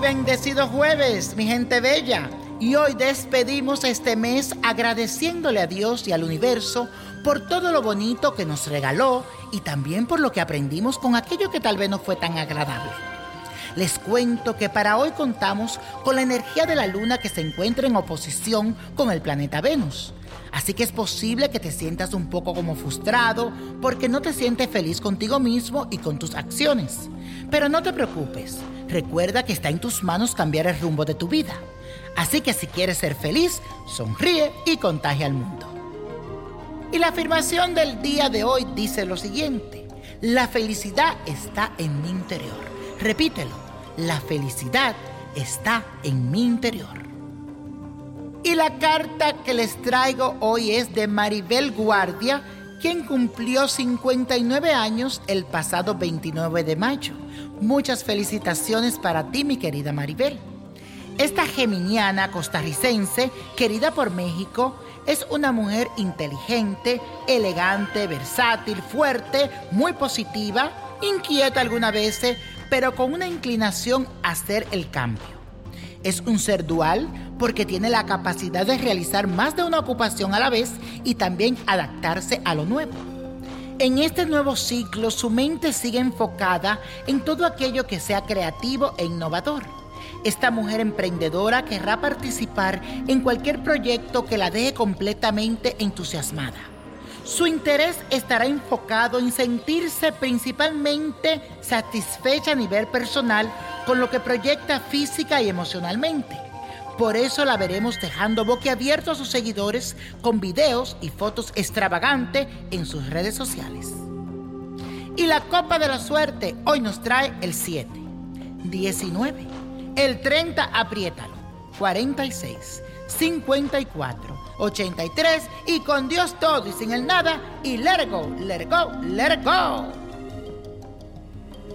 bendecido jueves, mi gente bella. Y hoy despedimos este mes agradeciéndole a Dios y al universo por todo lo bonito que nos regaló y también por lo que aprendimos con aquello que tal vez no fue tan agradable. Les cuento que para hoy contamos con la energía de la luna que se encuentra en oposición con el planeta Venus. Así que es posible que te sientas un poco como frustrado porque no te sientes feliz contigo mismo y con tus acciones. Pero no te preocupes, recuerda que está en tus manos cambiar el rumbo de tu vida. Así que si quieres ser feliz, sonríe y contagia al mundo. Y la afirmación del día de hoy dice lo siguiente, la felicidad está en mi interior. Repítelo, la felicidad está en mi interior. Y la carta que les traigo hoy es de Maribel Guardia, quien cumplió 59 años el pasado 29 de mayo. Muchas felicitaciones para ti, mi querida Maribel. Esta geminiana costarricense, querida por México, es una mujer inteligente, elegante, versátil, fuerte, muy positiva, inquieta algunas veces, pero con una inclinación a hacer el cambio. Es un ser dual porque tiene la capacidad de realizar más de una ocupación a la vez y también adaptarse a lo nuevo. En este nuevo ciclo su mente sigue enfocada en todo aquello que sea creativo e innovador. Esta mujer emprendedora querrá participar en cualquier proyecto que la deje completamente entusiasmada. Su interés estará enfocado en sentirse principalmente satisfecha a nivel personal con lo que proyecta física y emocionalmente. Por eso la veremos dejando boquiabierto a sus seguidores con videos y fotos extravagantes en sus redes sociales. Y la copa de la suerte hoy nos trae el 7, 19, el 30, apriétalo, 46, 54, 83 y con Dios todo y sin el nada y let it go, let it go, let it go.